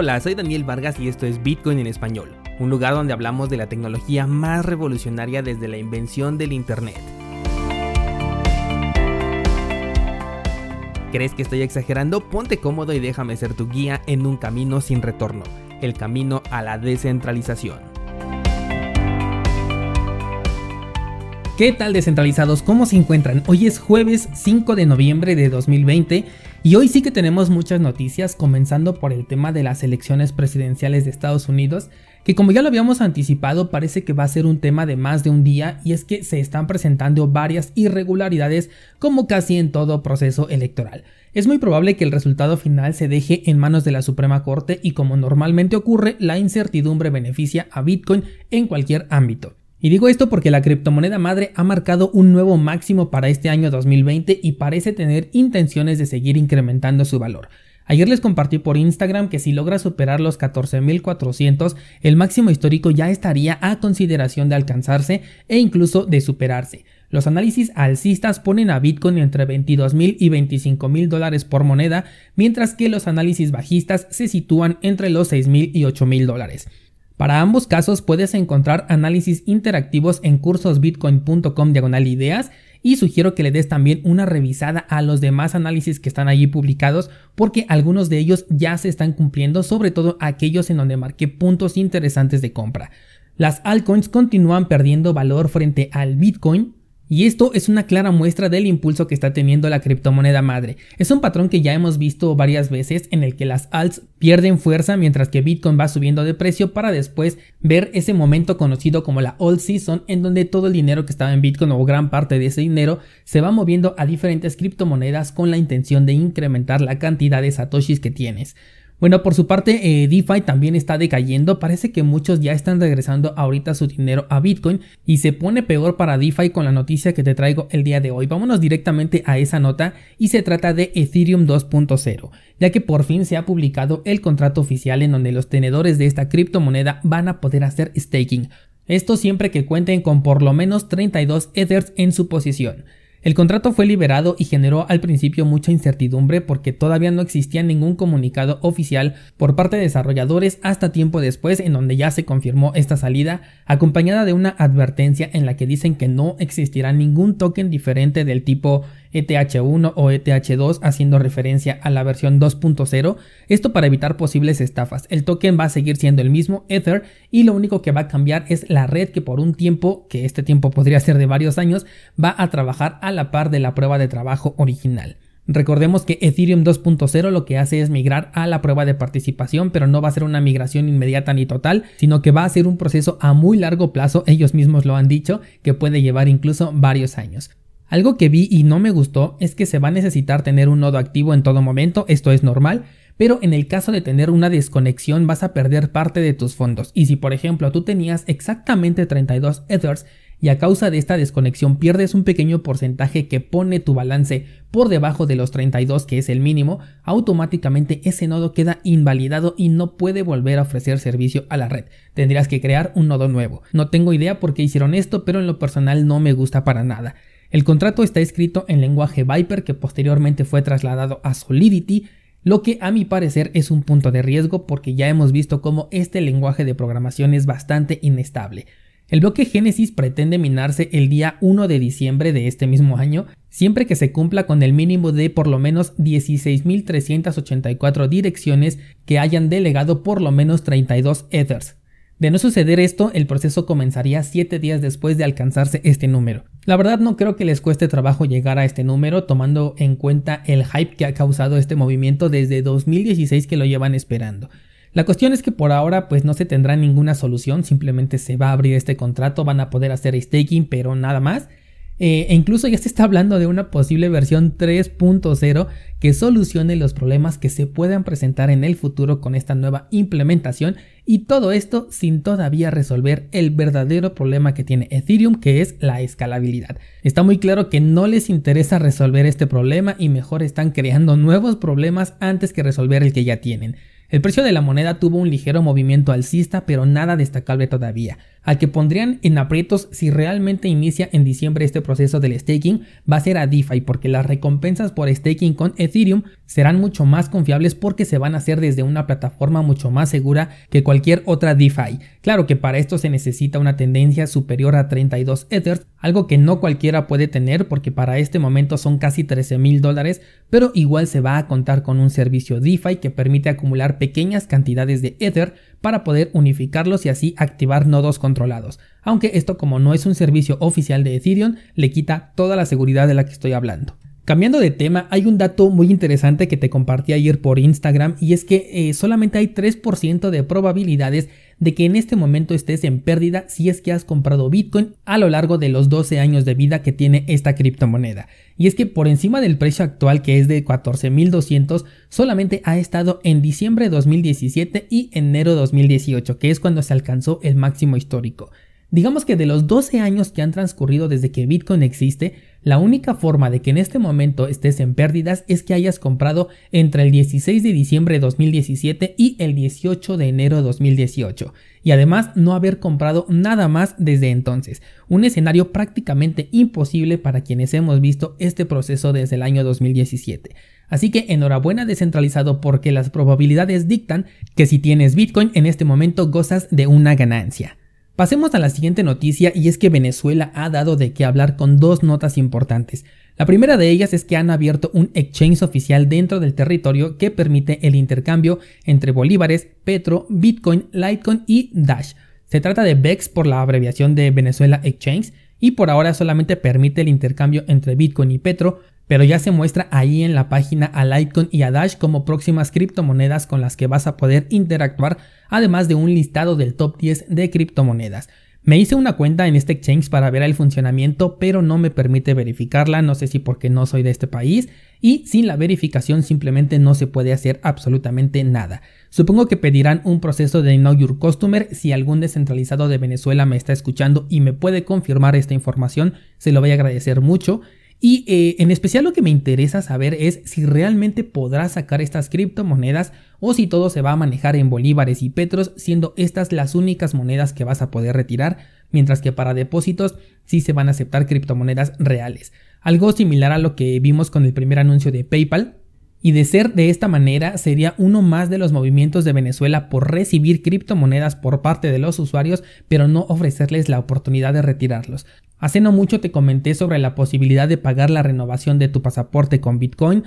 Hola, soy Daniel Vargas y esto es Bitcoin en español, un lugar donde hablamos de la tecnología más revolucionaria desde la invención del Internet. ¿Crees que estoy exagerando? Ponte cómodo y déjame ser tu guía en un camino sin retorno, el camino a la descentralización. ¿Qué tal descentralizados? ¿Cómo se encuentran? Hoy es jueves 5 de noviembre de 2020 y hoy sí que tenemos muchas noticias, comenzando por el tema de las elecciones presidenciales de Estados Unidos, que como ya lo habíamos anticipado parece que va a ser un tema de más de un día y es que se están presentando varias irregularidades como casi en todo proceso electoral. Es muy probable que el resultado final se deje en manos de la Suprema Corte y como normalmente ocurre, la incertidumbre beneficia a Bitcoin en cualquier ámbito. Y digo esto porque la criptomoneda madre ha marcado un nuevo máximo para este año 2020 y parece tener intenciones de seguir incrementando su valor. Ayer les compartí por Instagram que si logra superar los 14.400, el máximo histórico ya estaría a consideración de alcanzarse e incluso de superarse. Los análisis alcistas ponen a Bitcoin entre 22.000 y 25.000 dólares por moneda, mientras que los análisis bajistas se sitúan entre los 6.000 y 8.000 dólares. Para ambos casos puedes encontrar análisis interactivos en cursosbitcoin.com diagonal ideas y sugiero que le des también una revisada a los demás análisis que están allí publicados porque algunos de ellos ya se están cumpliendo, sobre todo aquellos en donde marqué puntos interesantes de compra. Las altcoins continúan perdiendo valor frente al Bitcoin, y esto es una clara muestra del impulso que está teniendo la criptomoneda madre. Es un patrón que ya hemos visto varias veces en el que las alts pierden fuerza mientras que Bitcoin va subiendo de precio para después ver ese momento conocido como la old season en donde todo el dinero que estaba en Bitcoin o gran parte de ese dinero se va moviendo a diferentes criptomonedas con la intención de incrementar la cantidad de satoshis que tienes. Bueno, por su parte, eh, DeFi también está decayendo. Parece que muchos ya están regresando ahorita su dinero a Bitcoin y se pone peor para DeFi con la noticia que te traigo el día de hoy. Vámonos directamente a esa nota y se trata de Ethereum 2.0, ya que por fin se ha publicado el contrato oficial en donde los tenedores de esta criptomoneda van a poder hacer staking. Esto siempre que cuenten con por lo menos 32 Ethers en su posición. El contrato fue liberado y generó al principio mucha incertidumbre porque todavía no existía ningún comunicado oficial por parte de desarrolladores hasta tiempo después en donde ya se confirmó esta salida, acompañada de una advertencia en la que dicen que no existirá ningún token diferente del tipo ETH1 o ETH2 haciendo referencia a la versión 2.0, esto para evitar posibles estafas. El token va a seguir siendo el mismo Ether y lo único que va a cambiar es la red que por un tiempo, que este tiempo podría ser de varios años, va a trabajar a la par de la prueba de trabajo original. Recordemos que Ethereum 2.0 lo que hace es migrar a la prueba de participación, pero no va a ser una migración inmediata ni total, sino que va a ser un proceso a muy largo plazo, ellos mismos lo han dicho, que puede llevar incluso varios años. Algo que vi y no me gustó es que se va a necesitar tener un nodo activo en todo momento, esto es normal, pero en el caso de tener una desconexión vas a perder parte de tus fondos. Y si por ejemplo tú tenías exactamente 32 Ethers y a causa de esta desconexión pierdes un pequeño porcentaje que pone tu balance por debajo de los 32 que es el mínimo, automáticamente ese nodo queda invalidado y no puede volver a ofrecer servicio a la red. Tendrías que crear un nodo nuevo. No tengo idea por qué hicieron esto, pero en lo personal no me gusta para nada. El contrato está escrito en lenguaje Viper que posteriormente fue trasladado a Solidity, lo que a mi parecer es un punto de riesgo porque ya hemos visto cómo este lenguaje de programación es bastante inestable. El bloque Genesis pretende minarse el día 1 de diciembre de este mismo año, siempre que se cumpla con el mínimo de por lo menos 16.384 direcciones que hayan delegado por lo menos 32 Ethers. De no suceder esto, el proceso comenzaría 7 días después de alcanzarse este número. La verdad no creo que les cueste trabajo llegar a este número tomando en cuenta el hype que ha causado este movimiento desde 2016 que lo llevan esperando. La cuestión es que por ahora pues no se tendrá ninguna solución, simplemente se va a abrir este contrato, van a poder hacer staking pero nada más eh, e incluso ya se está hablando de una posible versión 3.0 que solucione los problemas que se puedan presentar en el futuro con esta nueva implementación y todo esto sin todavía resolver el verdadero problema que tiene Ethereum que es la escalabilidad. Está muy claro que no les interesa resolver este problema y mejor están creando nuevos problemas antes que resolver el que ya tienen. El precio de la moneda tuvo un ligero movimiento alcista, pero nada destacable todavía. Al que pondrían en aprietos si realmente inicia en diciembre este proceso del staking va a ser a DeFi porque las recompensas por staking con Ethereum serán mucho más confiables porque se van a hacer desde una plataforma mucho más segura que cualquier otra DeFi. Claro que para esto se necesita una tendencia superior a 32 Ethers, algo que no cualquiera puede tener porque para este momento son casi 13 mil dólares, pero igual se va a contar con un servicio DeFi que permite acumular pequeñas cantidades de Ether para poder unificarlos y así activar nodos Aunque esto como no es un servicio oficial de Ethereum, le quita toda la seguridad de la que estoy hablando. Cambiando de tema, hay un dato muy interesante que te compartí ayer por Instagram y es que eh, solamente hay 3% de probabilidades de que en este momento estés en pérdida si es que has comprado Bitcoin a lo largo de los 12 años de vida que tiene esta criptomoneda. Y es que por encima del precio actual que es de 14.200 solamente ha estado en diciembre de 2017 y enero de 2018 que es cuando se alcanzó el máximo histórico. Digamos que de los 12 años que han transcurrido desde que Bitcoin existe, la única forma de que en este momento estés en pérdidas es que hayas comprado entre el 16 de diciembre de 2017 y el 18 de enero de 2018, y además no haber comprado nada más desde entonces, un escenario prácticamente imposible para quienes hemos visto este proceso desde el año 2017. Así que enhorabuena descentralizado porque las probabilidades dictan que si tienes Bitcoin en este momento gozas de una ganancia. Pasemos a la siguiente noticia y es que Venezuela ha dado de qué hablar con dos notas importantes. La primera de ellas es que han abierto un exchange oficial dentro del territorio que permite el intercambio entre bolívares, Petro, Bitcoin, Litecoin y Dash. Se trata de BEX por la abreviación de Venezuela Exchange y por ahora solamente permite el intercambio entre Bitcoin y Petro, pero ya se muestra ahí en la página a Litecoin y a Dash como próximas criptomonedas con las que vas a poder interactuar, además de un listado del top 10 de criptomonedas. Me hice una cuenta en este exchange para ver el funcionamiento, pero no me permite verificarla, no sé si porque no soy de este país, y sin la verificación simplemente no se puede hacer absolutamente nada. Supongo que pedirán un proceso de Know Your Customer, si algún descentralizado de Venezuela me está escuchando y me puede confirmar esta información, se lo voy a agradecer mucho. Y eh, en especial lo que me interesa saber es si realmente podrás sacar estas criptomonedas o si todo se va a manejar en bolívares y petros, siendo estas las únicas monedas que vas a poder retirar, mientras que para depósitos sí se van a aceptar criptomonedas reales. Algo similar a lo que vimos con el primer anuncio de PayPal, y de ser de esta manera sería uno más de los movimientos de Venezuela por recibir criptomonedas por parte de los usuarios, pero no ofrecerles la oportunidad de retirarlos. Hace no mucho te comenté sobre la posibilidad de pagar la renovación de tu pasaporte con Bitcoin,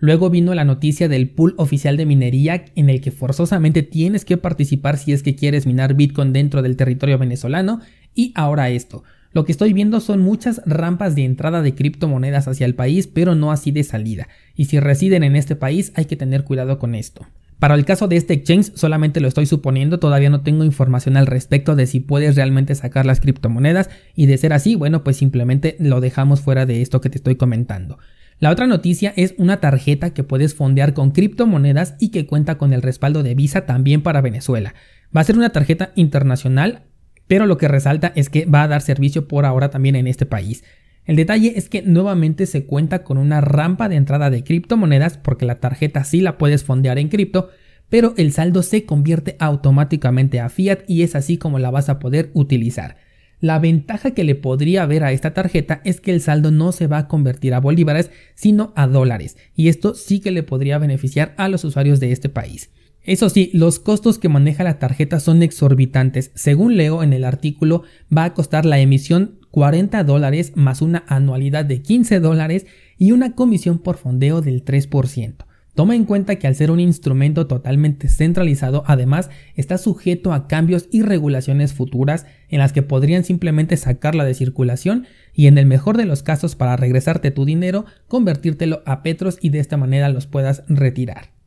Luego vino la noticia del pool oficial de minería en el que forzosamente tienes que participar si es que quieres minar Bitcoin dentro del territorio venezolano. Y ahora esto. Lo que estoy viendo son muchas rampas de entrada de criptomonedas hacia el país, pero no así de salida. Y si residen en este país hay que tener cuidado con esto. Para el caso de este exchange solamente lo estoy suponiendo, todavía no tengo información al respecto de si puedes realmente sacar las criptomonedas y de ser así, bueno, pues simplemente lo dejamos fuera de esto que te estoy comentando. La otra noticia es una tarjeta que puedes fondear con criptomonedas y que cuenta con el respaldo de Visa también para Venezuela. Va a ser una tarjeta internacional pero lo que resalta es que va a dar servicio por ahora también en este país. El detalle es que nuevamente se cuenta con una rampa de entrada de criptomonedas porque la tarjeta sí la puedes fondear en cripto, pero el saldo se convierte automáticamente a fiat y es así como la vas a poder utilizar. La ventaja que le podría haber a esta tarjeta es que el saldo no se va a convertir a bolívares, sino a dólares, y esto sí que le podría beneficiar a los usuarios de este país. Eso sí, los costos que maneja la tarjeta son exorbitantes. Según leo en el artículo, va a costar la emisión 40 dólares más una anualidad de 15 dólares y una comisión por fondeo del 3%. Toma en cuenta que al ser un instrumento totalmente centralizado, además está sujeto a cambios y regulaciones futuras en las que podrían simplemente sacarla de circulación y en el mejor de los casos para regresarte tu dinero, convertírtelo a petros y de esta manera los puedas retirar.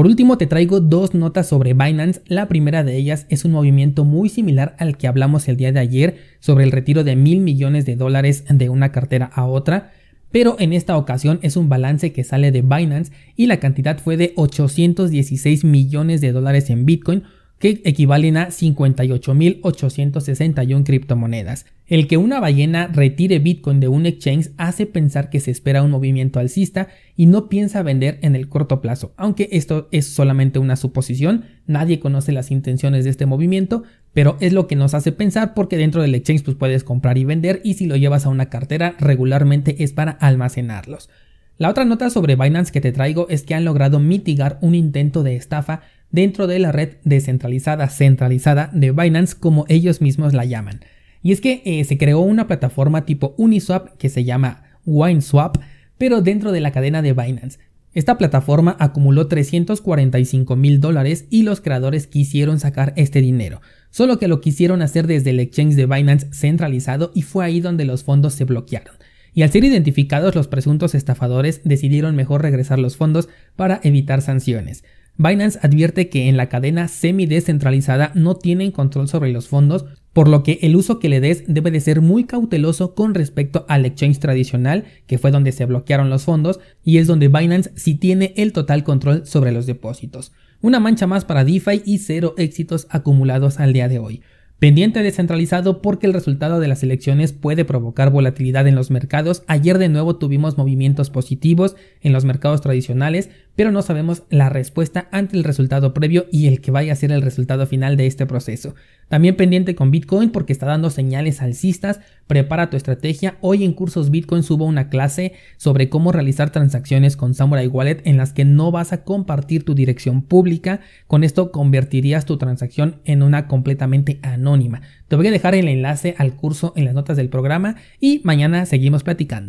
Por último te traigo dos notas sobre Binance. La primera de ellas es un movimiento muy similar al que hablamos el día de ayer sobre el retiro de mil millones de dólares de una cartera a otra, pero en esta ocasión es un balance que sale de Binance y la cantidad fue de 816 millones de dólares en Bitcoin que equivalen a 58.861 criptomonedas. El que una ballena retire Bitcoin de un exchange hace pensar que se espera un movimiento alcista y no piensa vender en el corto plazo, aunque esto es solamente una suposición, nadie conoce las intenciones de este movimiento, pero es lo que nos hace pensar porque dentro del exchange pues puedes comprar y vender y si lo llevas a una cartera regularmente es para almacenarlos. La otra nota sobre Binance que te traigo es que han logrado mitigar un intento de estafa dentro de la red descentralizada centralizada de Binance como ellos mismos la llaman. Y es que eh, se creó una plataforma tipo Uniswap que se llama WineSwap, pero dentro de la cadena de Binance. Esta plataforma acumuló 345 mil dólares y los creadores quisieron sacar este dinero, solo que lo quisieron hacer desde el exchange de Binance centralizado y fue ahí donde los fondos se bloquearon. Y al ser identificados los presuntos estafadores decidieron mejor regresar los fondos para evitar sanciones. Binance advierte que en la cadena semi-descentralizada no tienen control sobre los fondos, por lo que el uso que le des debe de ser muy cauteloso con respecto al exchange tradicional, que fue donde se bloquearon los fondos, y es donde Binance sí tiene el total control sobre los depósitos. Una mancha más para DeFi y cero éxitos acumulados al día de hoy. Pendiente descentralizado porque el resultado de las elecciones puede provocar volatilidad en los mercados. Ayer de nuevo tuvimos movimientos positivos en los mercados tradicionales, pero no sabemos la respuesta ante el resultado previo y el que vaya a ser el resultado final de este proceso. También pendiente con Bitcoin porque está dando señales alcistas. Prepara tu estrategia. Hoy en Cursos Bitcoin subo una clase sobre cómo realizar transacciones con Samurai Wallet en las que no vas a compartir tu dirección pública. Con esto convertirías tu transacción en una completamente anónima. Te voy a dejar el enlace al curso en las notas del programa y mañana seguimos platicando.